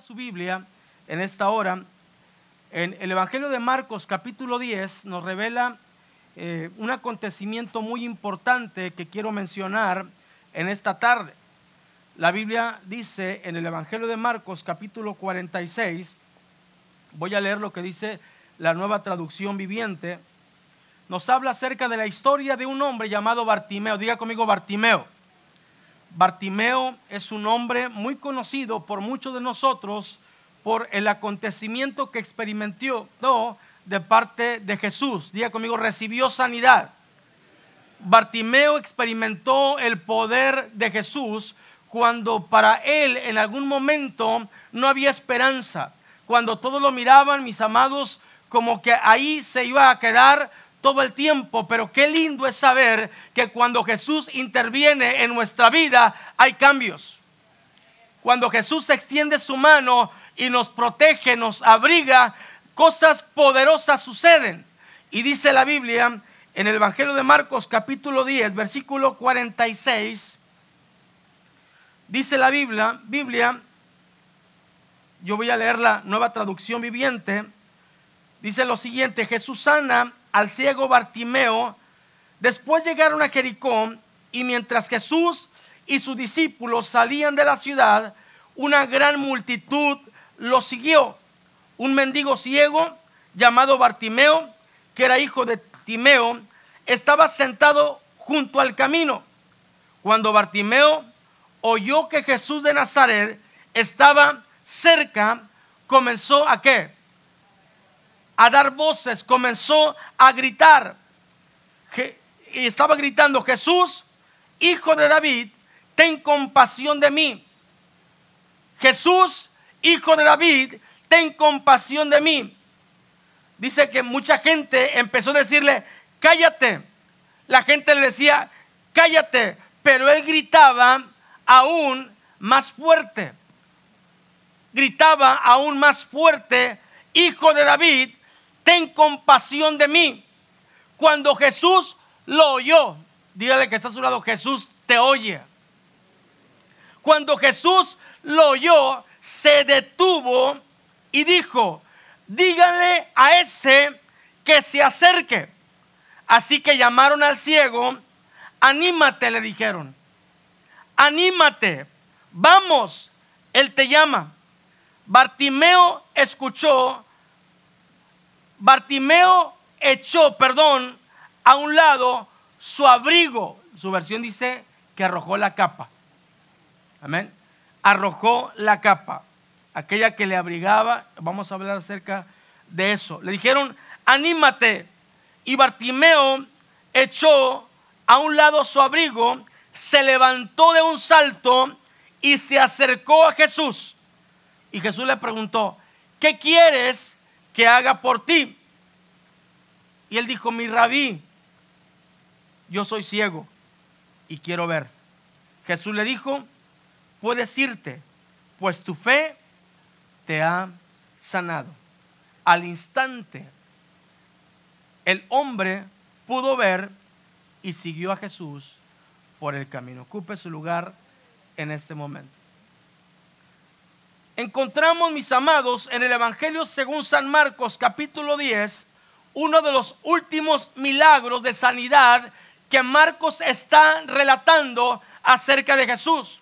Su Biblia en esta hora. En el Evangelio de Marcos capítulo 10 nos revela eh, un acontecimiento muy importante que quiero mencionar en esta tarde. La Biblia dice en el Evangelio de Marcos capítulo 46, voy a leer lo que dice la nueva traducción viviente, nos habla acerca de la historia de un hombre llamado Bartimeo. Diga conmigo Bartimeo. Bartimeo es un hombre muy conocido por muchos de nosotros por el acontecimiento que experimentó de parte de Jesús. Diga conmigo, recibió sanidad. Bartimeo experimentó el poder de Jesús cuando para él en algún momento no había esperanza. Cuando todos lo miraban, mis amados, como que ahí se iba a quedar todo el tiempo, pero qué lindo es saber que cuando Jesús interviene en nuestra vida hay cambios. Cuando Jesús extiende su mano y nos protege, nos abriga, cosas poderosas suceden. Y dice la Biblia en el Evangelio de Marcos capítulo 10, versículo 46, dice la Biblia, Biblia, yo voy a leer la nueva traducción viviente, dice lo siguiente, Jesús sana al ciego Bartimeo. Después llegaron a Jericó y mientras Jesús y sus discípulos salían de la ciudad, una gran multitud lo siguió. Un mendigo ciego llamado Bartimeo, que era hijo de Timeo, estaba sentado junto al camino. Cuando Bartimeo oyó que Jesús de Nazaret estaba cerca, comenzó a qué? A dar voces, comenzó a gritar. Y estaba gritando, Jesús, hijo de David, ten compasión de mí. Jesús, hijo de David, ten compasión de mí. Dice que mucha gente empezó a decirle, cállate. La gente le decía, cállate, pero él gritaba aún más fuerte. Gritaba aún más fuerte, hijo de David, ten compasión de mí. Cuando Jesús lo oyó, dígale que está a su lado, Jesús te oye. Cuando Jesús lo oyó, se detuvo y dijo, dígale a ese que se acerque. Así que llamaron al ciego, anímate, le dijeron, anímate, vamos, él te llama. Bartimeo escuchó Bartimeo echó, perdón, a un lado su abrigo. Su versión dice que arrojó la capa. Amén. Arrojó la capa. Aquella que le abrigaba. Vamos a hablar acerca de eso. Le dijeron, anímate. Y Bartimeo echó a un lado su abrigo, se levantó de un salto y se acercó a Jesús. Y Jesús le preguntó, ¿qué quieres que haga por ti? Y él dijo, mi rabí, yo soy ciego y quiero ver. Jesús le dijo, puedes irte, pues tu fe te ha sanado. Al instante, el hombre pudo ver y siguió a Jesús por el camino. Ocupe su lugar en este momento encontramos, mis amados, en el Evangelio según San Marcos capítulo 10, uno de los últimos milagros de sanidad que Marcos está relatando acerca de Jesús.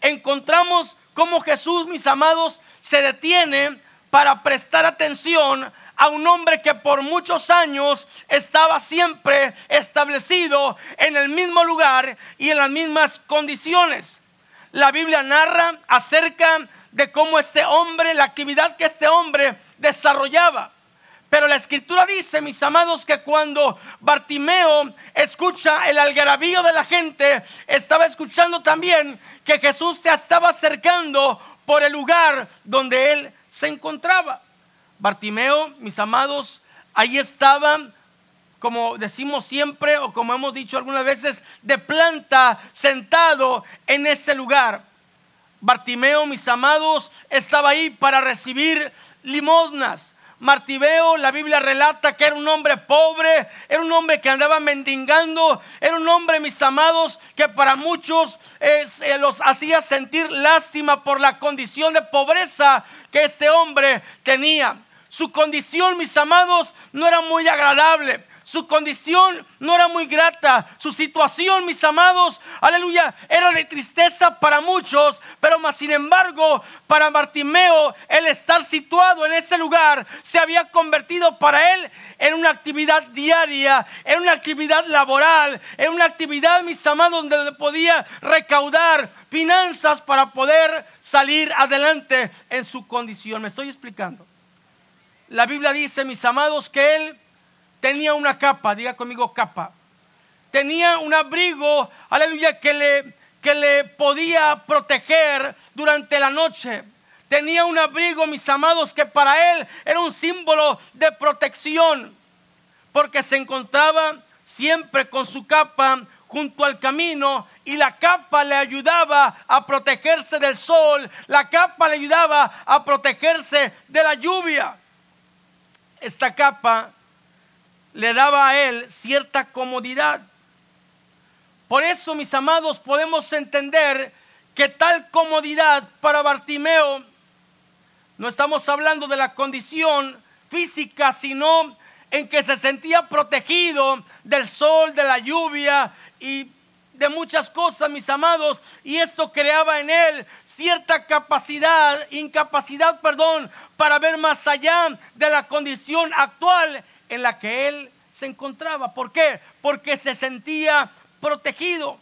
Encontramos cómo Jesús, mis amados, se detiene para prestar atención a un hombre que por muchos años estaba siempre establecido en el mismo lugar y en las mismas condiciones. La Biblia narra acerca de cómo este hombre, la actividad que este hombre desarrollaba. Pero la escritura dice, mis amados, que cuando Bartimeo escucha el algarabío de la gente, estaba escuchando también que Jesús se estaba acercando por el lugar donde él se encontraba. Bartimeo, mis amados, ahí estaba, como decimos siempre o como hemos dicho algunas veces, de planta, sentado en ese lugar. Bartimeo, mis amados, estaba ahí para recibir limosnas. Martibeo, la Biblia relata que era un hombre pobre, era un hombre que andaba mendigando, era un hombre, mis amados, que para muchos eh, los hacía sentir lástima por la condición de pobreza que este hombre tenía. Su condición, mis amados, no era muy agradable. Su condición no era muy grata. Su situación, mis amados, aleluya, era de tristeza para muchos. Pero más sin embargo, para Bartimeo, el estar situado en ese lugar se había convertido para él en una actividad diaria, en una actividad laboral, en una actividad, mis amados, donde podía recaudar finanzas para poder salir adelante en su condición. Me estoy explicando. La Biblia dice, mis amados, que él tenía una capa, diga conmigo capa. Tenía un abrigo, aleluya, que le, que le podía proteger durante la noche. Tenía un abrigo, mis amados, que para él era un símbolo de protección, porque se encontraba siempre con su capa junto al camino y la capa le ayudaba a protegerse del sol, la capa le ayudaba a protegerse de la lluvia. Esta capa le daba a él cierta comodidad. Por eso, mis amados, podemos entender que tal comodidad para Bartimeo, no estamos hablando de la condición física, sino en que se sentía protegido del sol, de la lluvia y de muchas cosas, mis amados, y esto creaba en él cierta capacidad, incapacidad, perdón, para ver más allá de la condición actual en la que él se encontraba. ¿Por qué? Porque se sentía protegido.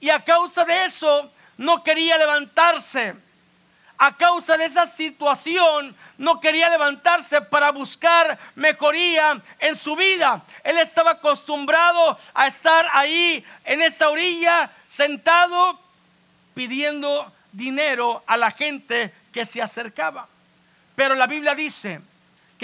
Y a causa de eso no quería levantarse. A causa de esa situación no quería levantarse para buscar mejoría en su vida. Él estaba acostumbrado a estar ahí en esa orilla sentado pidiendo dinero a la gente que se acercaba. Pero la Biblia dice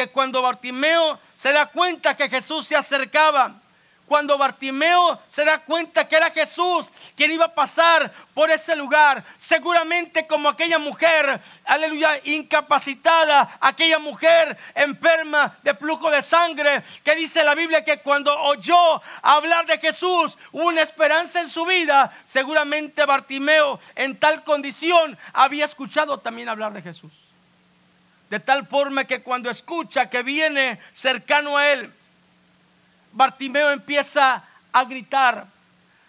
que cuando Bartimeo se da cuenta que Jesús se acercaba, cuando Bartimeo se da cuenta que era Jesús quien iba a pasar por ese lugar, seguramente como aquella mujer, aleluya, incapacitada, aquella mujer enferma de flujo de sangre, que dice la Biblia que cuando oyó hablar de Jesús, hubo una esperanza en su vida, seguramente Bartimeo en tal condición había escuchado también hablar de Jesús. De tal forma que cuando escucha que viene cercano a él, Bartimeo empieza a gritar.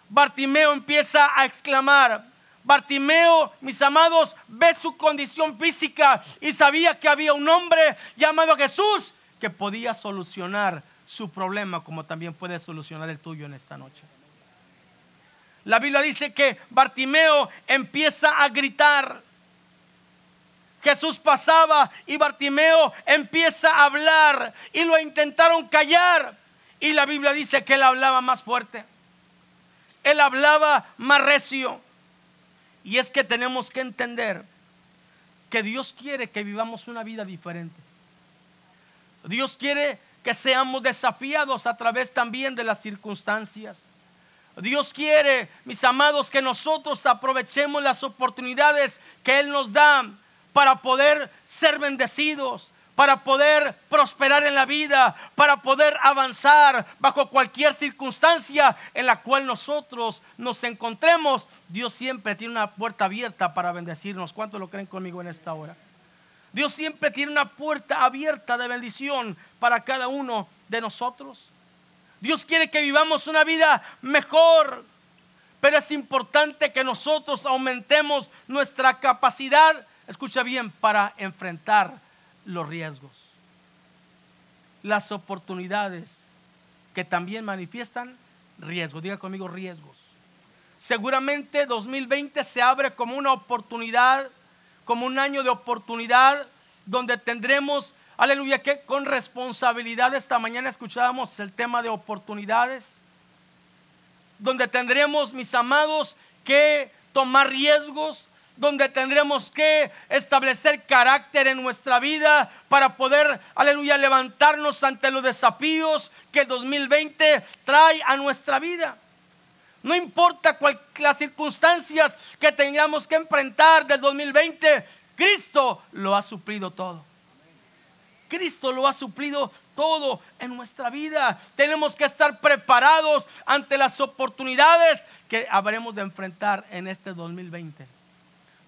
Bartimeo empieza a exclamar. Bartimeo, mis amados, ve su condición física y sabía que había un hombre llamado Jesús que podía solucionar su problema como también puede solucionar el tuyo en esta noche. La Biblia dice que Bartimeo empieza a gritar. Jesús pasaba y Bartimeo empieza a hablar y lo intentaron callar. Y la Biblia dice que él hablaba más fuerte. Él hablaba más recio. Y es que tenemos que entender que Dios quiere que vivamos una vida diferente. Dios quiere que seamos desafiados a través también de las circunstancias. Dios quiere, mis amados, que nosotros aprovechemos las oportunidades que Él nos da para poder ser bendecidos, para poder prosperar en la vida, para poder avanzar bajo cualquier circunstancia en la cual nosotros nos encontremos. Dios siempre tiene una puerta abierta para bendecirnos. ¿Cuántos lo creen conmigo en esta hora? Dios siempre tiene una puerta abierta de bendición para cada uno de nosotros. Dios quiere que vivamos una vida mejor, pero es importante que nosotros aumentemos nuestra capacidad escucha bien, para enfrentar los riesgos, las oportunidades que también manifiestan riesgos. Diga conmigo riesgos. Seguramente 2020 se abre como una oportunidad, como un año de oportunidad donde tendremos, aleluya, que con responsabilidad esta mañana escuchábamos el tema de oportunidades, donde tendremos, mis amados, que tomar riesgos, donde tendremos que establecer carácter en nuestra vida para poder, aleluya, levantarnos ante los desafíos que 2020 trae a nuestra vida. No importa cuál, las circunstancias que tengamos que enfrentar del 2020, Cristo lo ha suplido todo. Cristo lo ha suplido todo en nuestra vida. Tenemos que estar preparados ante las oportunidades que habremos de enfrentar en este 2020.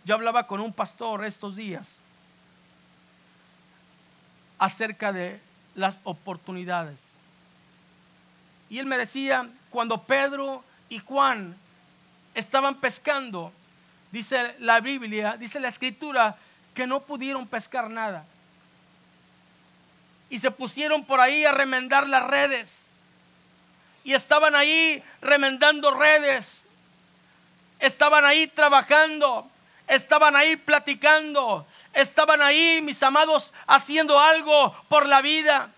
Yo hablaba con un pastor estos días acerca de las oportunidades. Y él me decía, cuando Pedro y Juan estaban pescando, dice la Biblia, dice la escritura, que no pudieron pescar nada. Y se pusieron por ahí a remendar las redes. Y estaban ahí remendando redes. Estaban ahí trabajando. Estaban ahí platicando. Estaban ahí, mis amados, haciendo algo por la vida.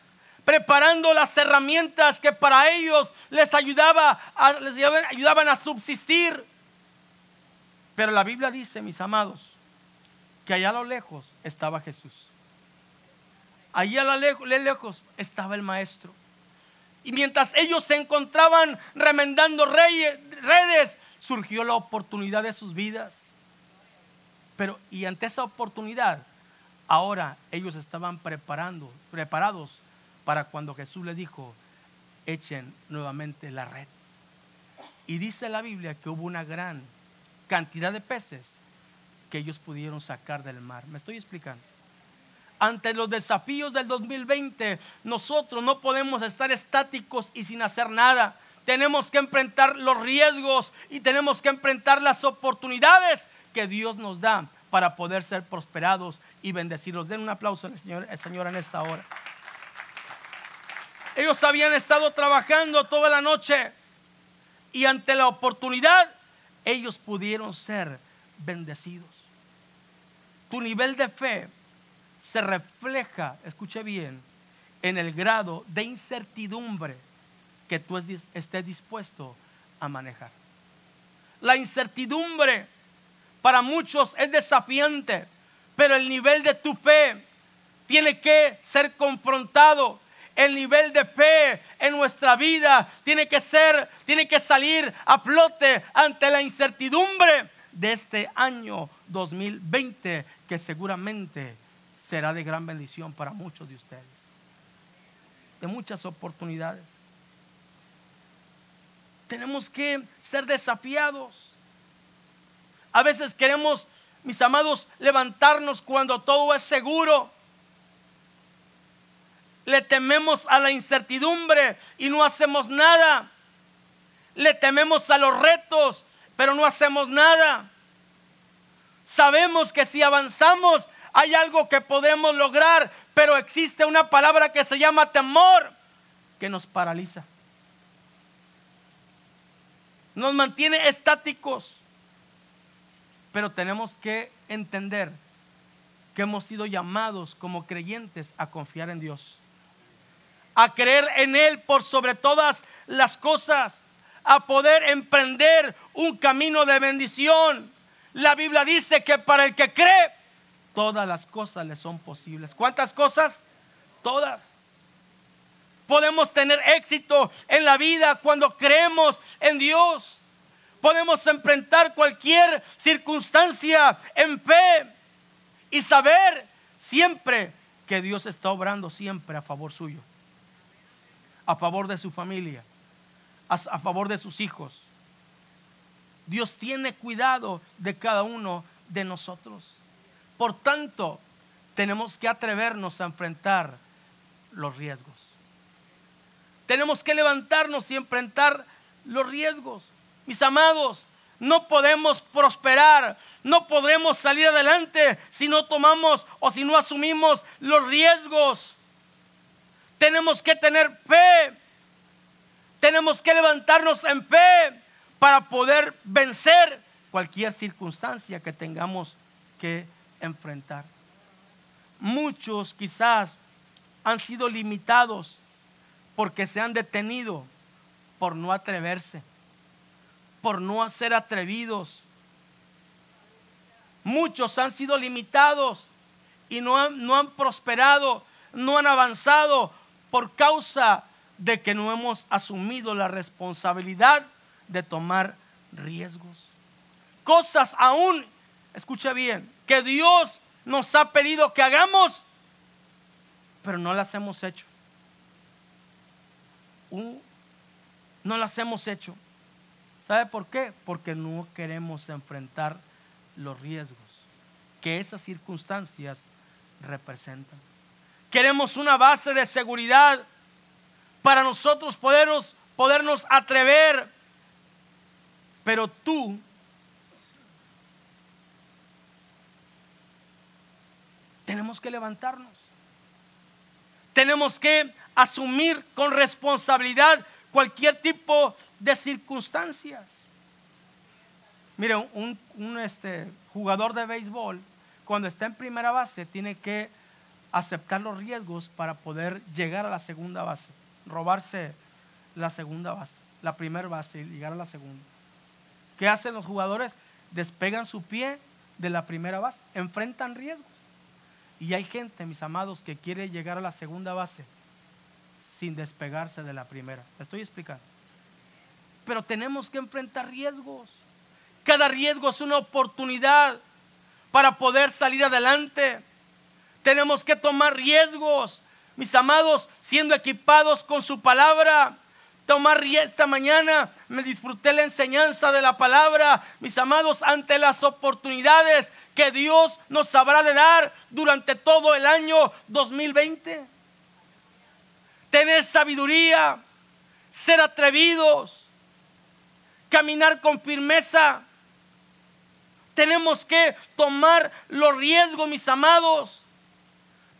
Preparando las herramientas que para ellos les, ayudaba les ayudaban a subsistir. Pero la Biblia dice, mis amados, que allá a lo lejos estaba Jesús. Allá a lo lejos estaba el maestro. Y mientras ellos se encontraban remendando redes, surgió la oportunidad de sus vidas. Pero, y ante esa oportunidad, ahora ellos estaban preparando, preparados para cuando Jesús les dijo, echen nuevamente la red. Y dice la Biblia que hubo una gran cantidad de peces que ellos pudieron sacar del mar. ¿Me estoy explicando? Ante los desafíos del 2020, nosotros no podemos estar estáticos y sin hacer nada. Tenemos que enfrentar los riesgos y tenemos que enfrentar las oportunidades que Dios nos da para poder ser prosperados y bendecidos. Den un aplauso al Señor, al Señor en esta hora. Ellos habían estado trabajando toda la noche y ante la oportunidad ellos pudieron ser bendecidos. Tu nivel de fe se refleja, escuche bien, en el grado de incertidumbre que tú estés dispuesto a manejar. La incertidumbre para muchos es desafiante, pero el nivel de tu fe tiene que ser confrontado. El nivel de fe en nuestra vida tiene que ser, tiene que salir a flote ante la incertidumbre de este año 2020 que seguramente será de gran bendición para muchos de ustedes. De muchas oportunidades. Tenemos que ser desafiados. A veces queremos, mis amados, levantarnos cuando todo es seguro. Le tememos a la incertidumbre y no hacemos nada. Le tememos a los retos pero no hacemos nada. Sabemos que si avanzamos hay algo que podemos lograr, pero existe una palabra que se llama temor que nos paraliza. Nos mantiene estáticos. Pero tenemos que entender que hemos sido llamados como creyentes a confiar en Dios. A creer en Él por sobre todas las cosas a poder emprender un camino de bendición. La Biblia dice que para el que cree, todas las cosas le son posibles. ¿Cuántas cosas? Todas. Podemos tener éxito en la vida cuando creemos en Dios. Podemos enfrentar cualquier circunstancia en fe y saber siempre que Dios está obrando siempre a favor suyo, a favor de su familia a, favor de sus hijos. Dios tiene cuidado de cada uno de nosotros. Por tanto, tenemos que atrevernos a enfrentar los riesgos. Tenemos que levantarnos y enfrentar los riesgos. Mis amados, no podemos prosperar, no podremos salir adelante si no tomamos o si no asumimos los riesgos. Tenemos que tener fe tenemos que levantarnos en fe para poder vencer cualquier circunstancia que tengamos que enfrentar. Muchos quizás han sido limitados porque se han detenido por no atreverse, por no ser atrevidos. Muchos han sido limitados y no han, prosperado, no han avanzado por causa de que no hemos asumido la responsabilidad de tomar riesgos. Cosas aún, escucha bien, que Dios nos ha pedido que hagamos, pero no las hemos hecho. no las hemos hecho. ¿Sabe por qué? Porque no queremos enfrentar los riesgos que esas circunstancias representan. Queremos una base de seguridad para nosotros podernos, podernos atrever. Pero tú tenemos que levantarnos. Tenemos que asumir con responsabilidad cualquier tipo de circunstancias. Mire, un, este, jugador de béisbol, cuando está en primera base, tiene que aceptar los riesgos para poder llegar a la segunda base, robarse la segunda base, la primera base y llegar a la segunda. ¿Qué hacen los jugadores? Despegan su pie de la primera base, enfrentan riesgos. Y hay gente, mis amados, que quiere llegar a la segunda base sin despegarse de la primera. ¿Me estoy explicando? Pero tenemos que enfrentar riesgos. Cada riesgo es una oportunidad para poder salir adelante. Tenemos que tomar riesgos, mis amados, siendo equipados con su palabra. Tomar esta mañana me disfruté la enseñanza de la palabra, mis amados, ante las oportunidades que Dios nos sabrá de dar durante todo el año 2020. Tener sabiduría, ser atrevidos, caminar con firmeza. Tenemos que tomar los riesgos, mis amados.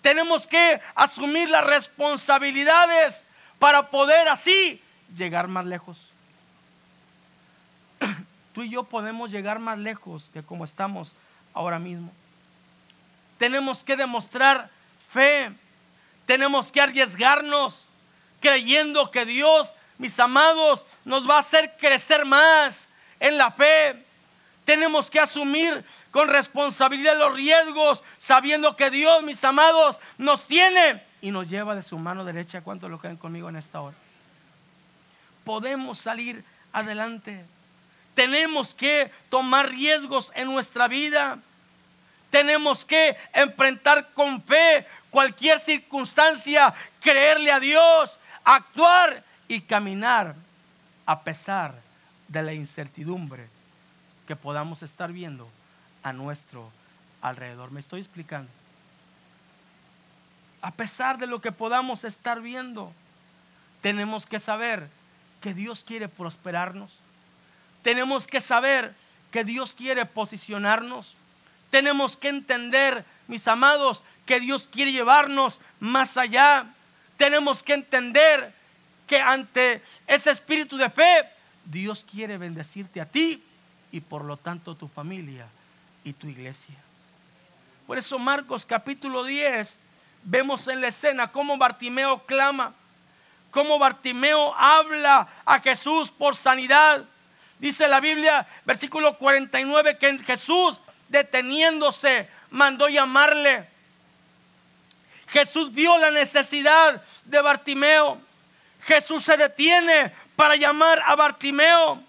Tenemos que asumir las responsabilidades para poder así llegar más lejos. Tú y yo podemos llegar más lejos que como estamos ahora mismo. Tenemos que demostrar fe. Tenemos que arriesgarnos creyendo que Dios, mis amados, nos va a hacer crecer más en la fe. Tenemos que asumir con responsabilidad los riesgos, sabiendo que Dios, mis amados, nos tiene y nos lleva de su mano derecha. ¿Cuántos lo creen conmigo en esta hora? Podemos salir adelante. Tenemos que tomar riesgos en nuestra vida. Tenemos que enfrentar con fe cualquier circunstancia, creerle a Dios, actuar y caminar a pesar de la incertidumbre que podamos estar viendo a nuestro alrededor. ¿Me estoy explicando? A pesar de lo que podamos estar viendo, tenemos que saber que Dios quiere prosperarnos tenemos que saber que Dios quiere posicionarnos. Tenemos que entender, mis amados, que Dios quiere llevarnos más allá. Tenemos que entender que ante ese espíritu de fe, Dios quiere bendecirte a ti y por lo tanto tu familia y tu iglesia. Por eso Marcos capítulo 10 vemos en la escena cómo Bartimeo clama, cómo Bartimeo habla a Jesús por sanidad. Dice la Biblia, versículo 49, que Jesús deteniéndose mandó llamarle. Jesús vio la necesidad de Bartimeo. Jesús se detiene para llamar a Bartimeo.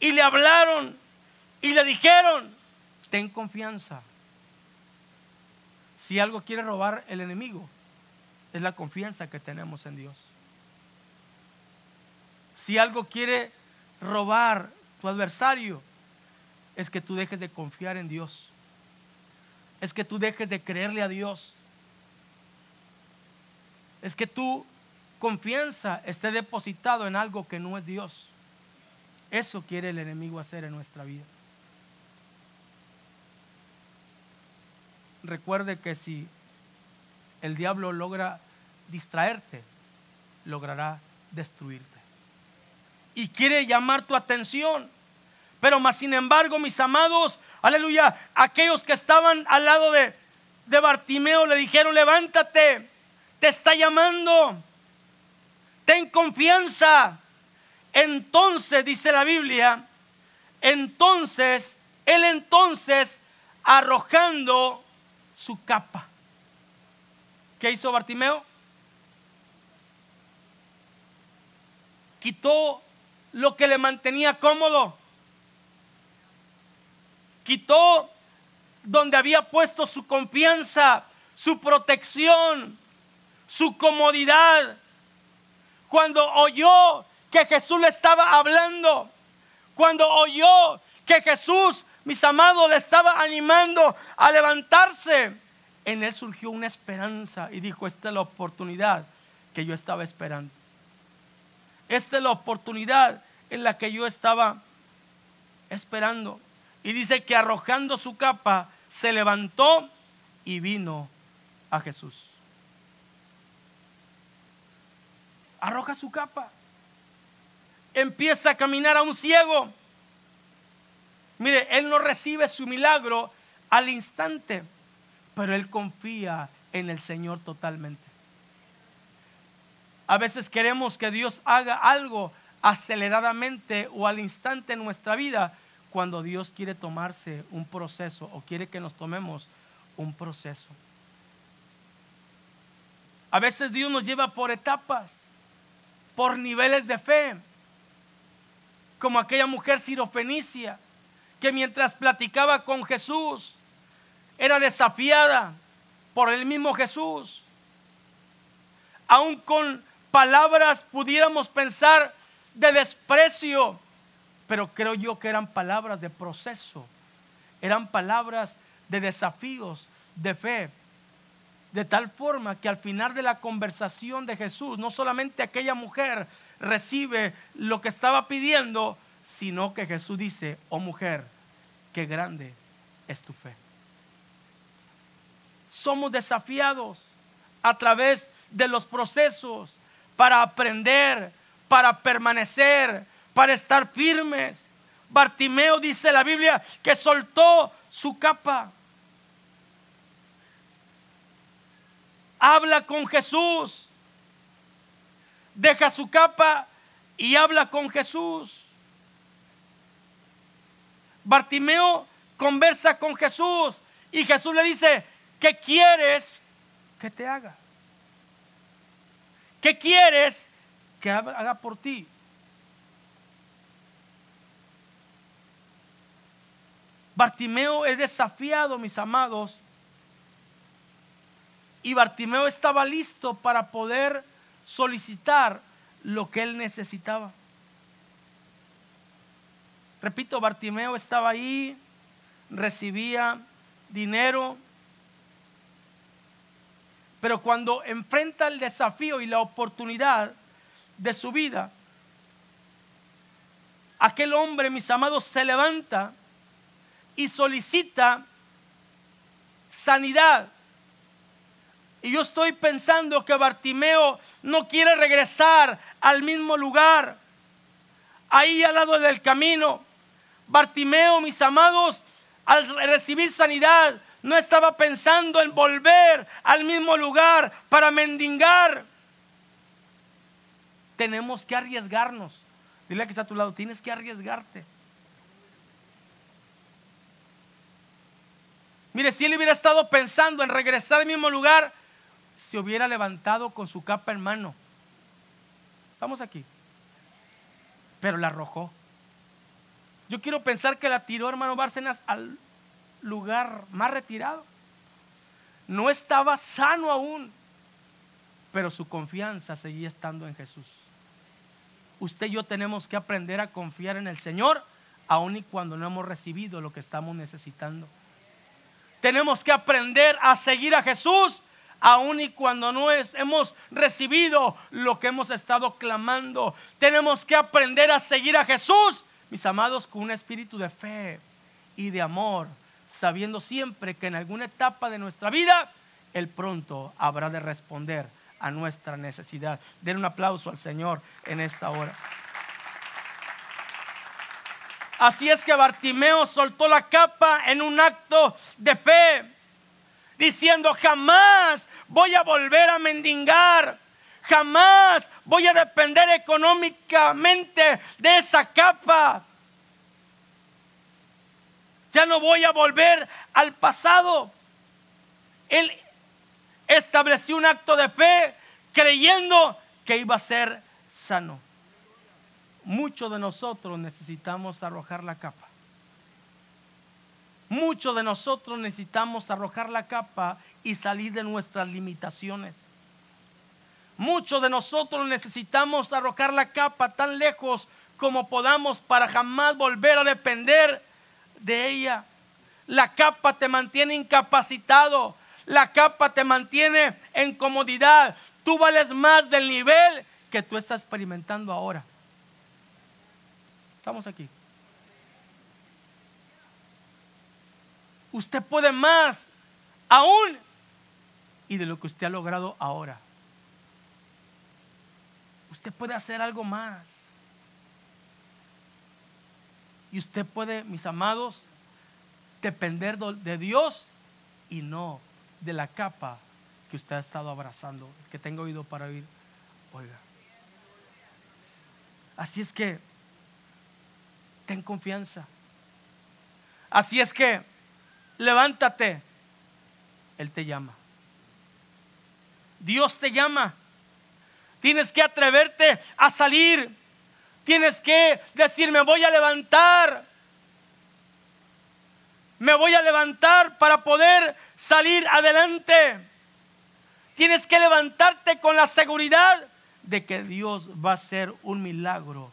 Y le hablaron y le dijeron, ten confianza. Si algo quiere robar el enemigo, es la confianza que tenemos en Dios. Si algo quiere robar tu adversario es que tú dejes de confiar en Dios. Es que tú dejes de creerle a Dios. Es que tu confianza esté depositado en algo que no es Dios. Eso quiere el enemigo hacer en nuestra vida. Recuerde que si el diablo logra distraerte, logrará destruirte y quiere llamar tu atención. Pero más sin embargo, mis amados, aleluya, aquellos que estaban al lado de, de Bartimeo le dijeron, levántate, te está llamando, ten confianza. Entonces, dice la Biblia, entonces, él entonces, arrojando su capa. ¿Qué hizo Bartimeo? Quitó lo que le mantenía cómodo. Quitó donde había puesto su confianza, su protección, su comodidad. Cuando oyó que Jesús le estaba hablando, cuando oyó que Jesús, mis amados, le estaba animando a levantarse, en él surgió una esperanza y dijo, esta es la oportunidad que yo estaba esperando. Esta es la oportunidad en la que yo estaba esperando. Y dice que arrojando su capa, se levantó y vino a Jesús. Arroja su capa. Empieza a caminar a un ciego. Mire, él no recibe su milagro al instante, pero él confía en el Señor totalmente. A veces queremos que Dios haga algo aceleradamente o al instante en nuestra vida cuando Dios quiere tomarse un proceso o quiere que nos tomemos un proceso. A veces Dios nos lleva por etapas, por niveles de fe, como aquella mujer sirofenicia que mientras platicaba con Jesús era desafiada por el mismo Jesús. Aún con palabras pudiéramos pensar de desprecio, pero creo yo que eran palabras de proceso, eran palabras de desafíos, de fe. De tal forma que al final de la conversación de Jesús, no solamente aquella mujer recibe lo que estaba pidiendo, sino que Jesús dice, oh mujer, qué grande es tu fe. Somos desafiados a través de los procesos para aprender, para permanecer, para estar firmes. Bartimeo dice la Biblia que soltó su capa. Habla con Jesús. Deja su capa y habla con Jesús. Bartimeo conversa con Jesús y Jesús le dice, ¿qué quieres que te haga? ¿Qué quieres que haga por ti? Bartimeo es desafiado, mis amados. Y Bartimeo estaba listo para poder solicitar lo que él necesitaba. Repito, Bartimeo estaba ahí, recibía dinero, pero cuando enfrenta el desafío y la oportunidad de su vida, aquel hombre, mis amados, se levanta y solicita sanidad. Y yo estoy pensando que Bartimeo no quiere regresar al mismo lugar, ahí al lado del camino. Bartimeo, mis amados, al recibir sanidad, no estaba pensando en volver al mismo lugar para mendigar. Tenemos que arriesgarnos. Dile que está a tu lado, tienes que arriesgarte. Mire, si él hubiera estado pensando en regresar al mismo lugar, se hubiera levantado con su capa en mano. Estamos aquí. Pero la arrojó. Yo quiero pensar que la tiró, hermano Bárcenas, al lugar más retirado. No estaba sano aún, pero su confianza seguía estando en Jesús. Usted y yo tenemos que aprender a confiar en el Señor, aun y cuando no hemos recibido lo que estamos necesitando. Tenemos que aprender a seguir a Jesús, aun y cuando no hemos recibido lo que hemos estado clamando. Tenemos que aprender a seguir a Jesús, mis amados, con un espíritu de fe y de amor sabiendo siempre que en alguna etapa de nuestra vida Él pronto habrá de responder a nuestra necesidad. Den un aplauso al Señor en esta hora. Así es que Bartimeo soltó la capa en un acto de fe, diciendo, jamás voy a volver a mendigar, jamás voy a depender económicamente de esa capa. Ya no voy a volver al pasado. Él estableció un acto de fe creyendo que iba a ser sano. Muchos de nosotros necesitamos arrojar la capa. Muchos de nosotros necesitamos arrojar la capa y salir de nuestras limitaciones. Muchos de nosotros necesitamos arrojar la capa tan lejos como podamos para jamás volver a depender de ella. La capa te mantiene incapacitado. La capa te mantiene en comodidad. Tú vales más del nivel que tú estás experimentando ahora. Estamos aquí. Usted puede más aún y de lo que usted ha logrado ahora. Usted puede hacer algo más. Y usted puede, mis amados, depender de Dios y no de la capa que usted ha estado abrazando, que tenga oído para oír, oiga. Así es que ten confianza. Así es que levántate. Él te llama. Dios te llama. Tienes que atreverte a salir. Tienes que decir, me voy a levantar. Me voy a levantar para poder salir adelante. Tienes que levantarte con la seguridad de que Dios va a hacer un milagro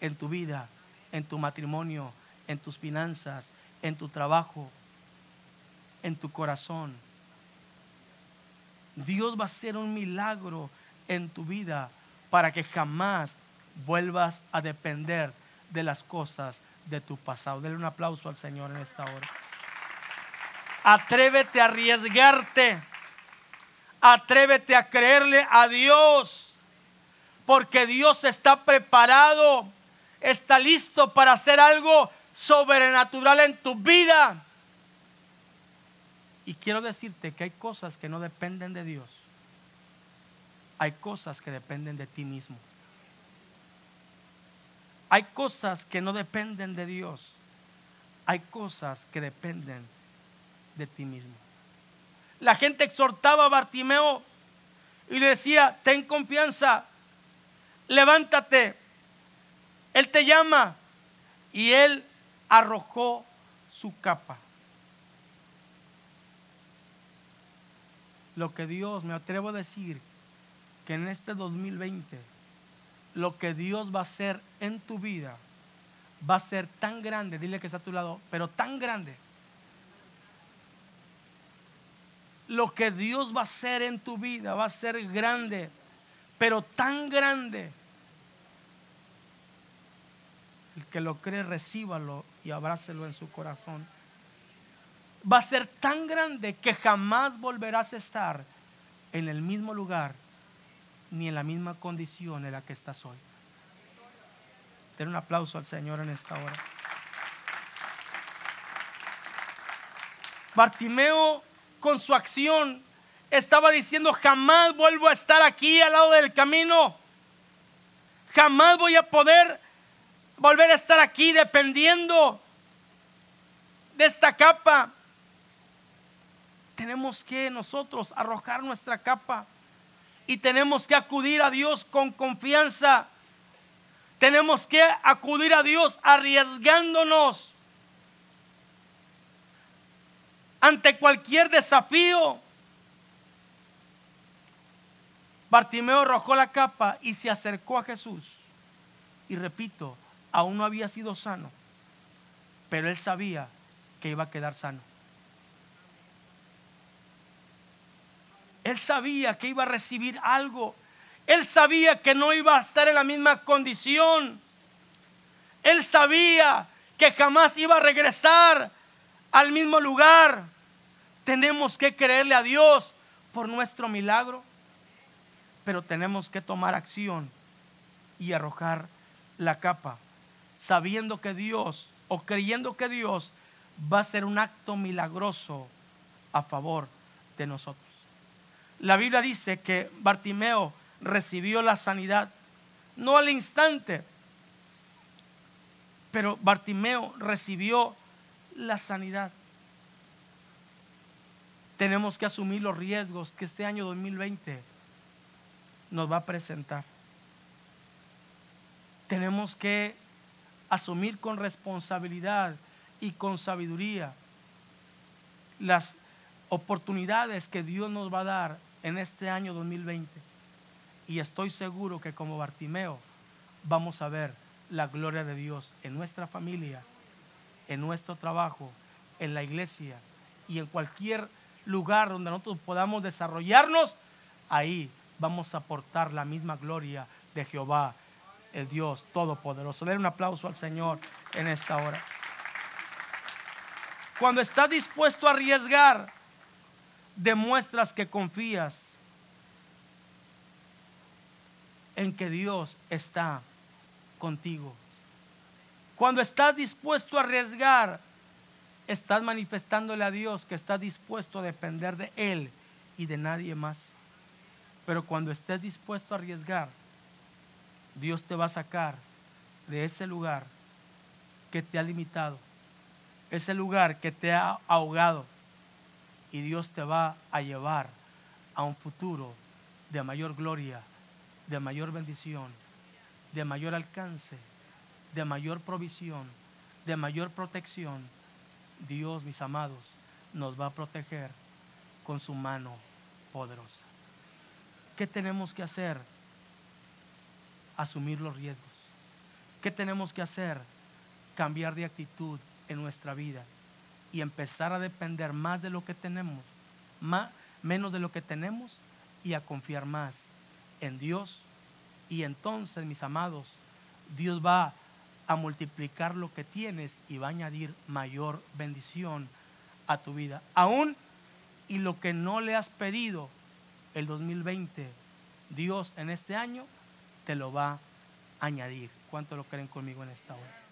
en tu vida, en tu matrimonio, en tus finanzas, en tu trabajo, en tu corazón. Dios va a hacer un milagro en tu vida para que jamás vuelvas a depender de las cosas de tu pasado. Denle un aplauso al Señor en esta hora. Atrévete a arriesgarte. Atrévete a creerle a Dios. Porque Dios está preparado, está listo para hacer algo sobrenatural en tu vida. Y quiero decirte que hay cosas que no dependen de Dios. Hay cosas que dependen de ti mismo. Hay cosas que no dependen de Dios. Hay cosas que dependen de ti mismo. La gente exhortaba a Bartimeo y le decía, ten confianza, levántate, Él te llama. Y él arrojó su capa. Lo que Dios, me atrevo a decir, que en este 2020, lo que Dios va a hacer en tu vida va a ser tan grande, dile que está a tu lado, pero tan grande. Lo que Dios va a hacer en tu vida va a ser grande, pero tan grande. El que lo cree, recíbalo y abrácelo en su corazón. Va a ser tan grande que jamás volverás a estar en el mismo lugar ni en la misma condición en la que estás hoy. Den un aplauso al Señor en esta hora. Bartimeo con su acción estaba diciendo, jamás vuelvo a estar aquí al lado del camino. Jamás voy a poder volver a estar aquí dependiendo de esta capa. Tenemos que nosotros arrojar nuestra capa y tenemos que acudir a Dios con confianza. Tenemos que acudir a Dios arriesgándonos ante cualquier desafío. Bartimeo arrojó la capa y se acercó a Jesús. Y repito, aún no había sido sano, pero él sabía que iba a quedar sano. Él sabía que iba a recibir algo. Él sabía que no iba a estar en la misma condición. Él sabía que jamás iba a regresar al mismo lugar. Tenemos que creerle a Dios por nuestro milagro, pero tenemos que tomar acción y arrojar la capa, sabiendo que Dios o creyendo que Dios va a hacer un acto milagroso a favor de nosotros. La Biblia dice que Bartimeo recibió la sanidad, no al instante, pero Bartimeo recibió la sanidad. Tenemos que asumir los riesgos que este año 2020 nos va a presentar. Tenemos que asumir con responsabilidad y con sabiduría las oportunidades que Dios nos va a dar en este año 2020. Y estoy seguro que como Bartimeo vamos a ver la gloria de Dios en nuestra familia, en nuestro trabajo, en la iglesia y en cualquier lugar donde nosotros podamos desarrollarnos, ahí vamos a aportar la misma gloria de Jehová, el Dios Todopoderoso. Den un aplauso al Señor en esta hora. Cuando estás dispuesto a arriesgar, demuestras que confías en que Dios está contigo. Cuando estás dispuesto a arriesgar, estás manifestándole a Dios que estás dispuesto a depender de Él y de nadie más. Pero cuando estés dispuesto a arriesgar, Dios te va a sacar de ese lugar que te ha limitado, ese lugar que te ha ahogado, y Dios te va a llevar a un futuro de mayor gloria, de mayor bendición, de mayor alcance, de mayor provisión, de mayor protección. Dios, mis amados, nos va a proteger con su mano poderosa. ¿Qué tenemos que hacer? Asumir los riesgos. ¿Qué tenemos que hacer? Cambiar de actitud en nuestra vida y empezar a depender más de lo que tenemos, más, menos de lo que tenemos y a confiar más en Dios. Y entonces, mis amados, Dios va a multiplicar lo que tienes y va a añadir mayor bendición a tu vida. Aún y lo que no le has pedido el 2020, Dios en este año te lo va a añadir. ¿Cuánto lo creen conmigo en esta hora?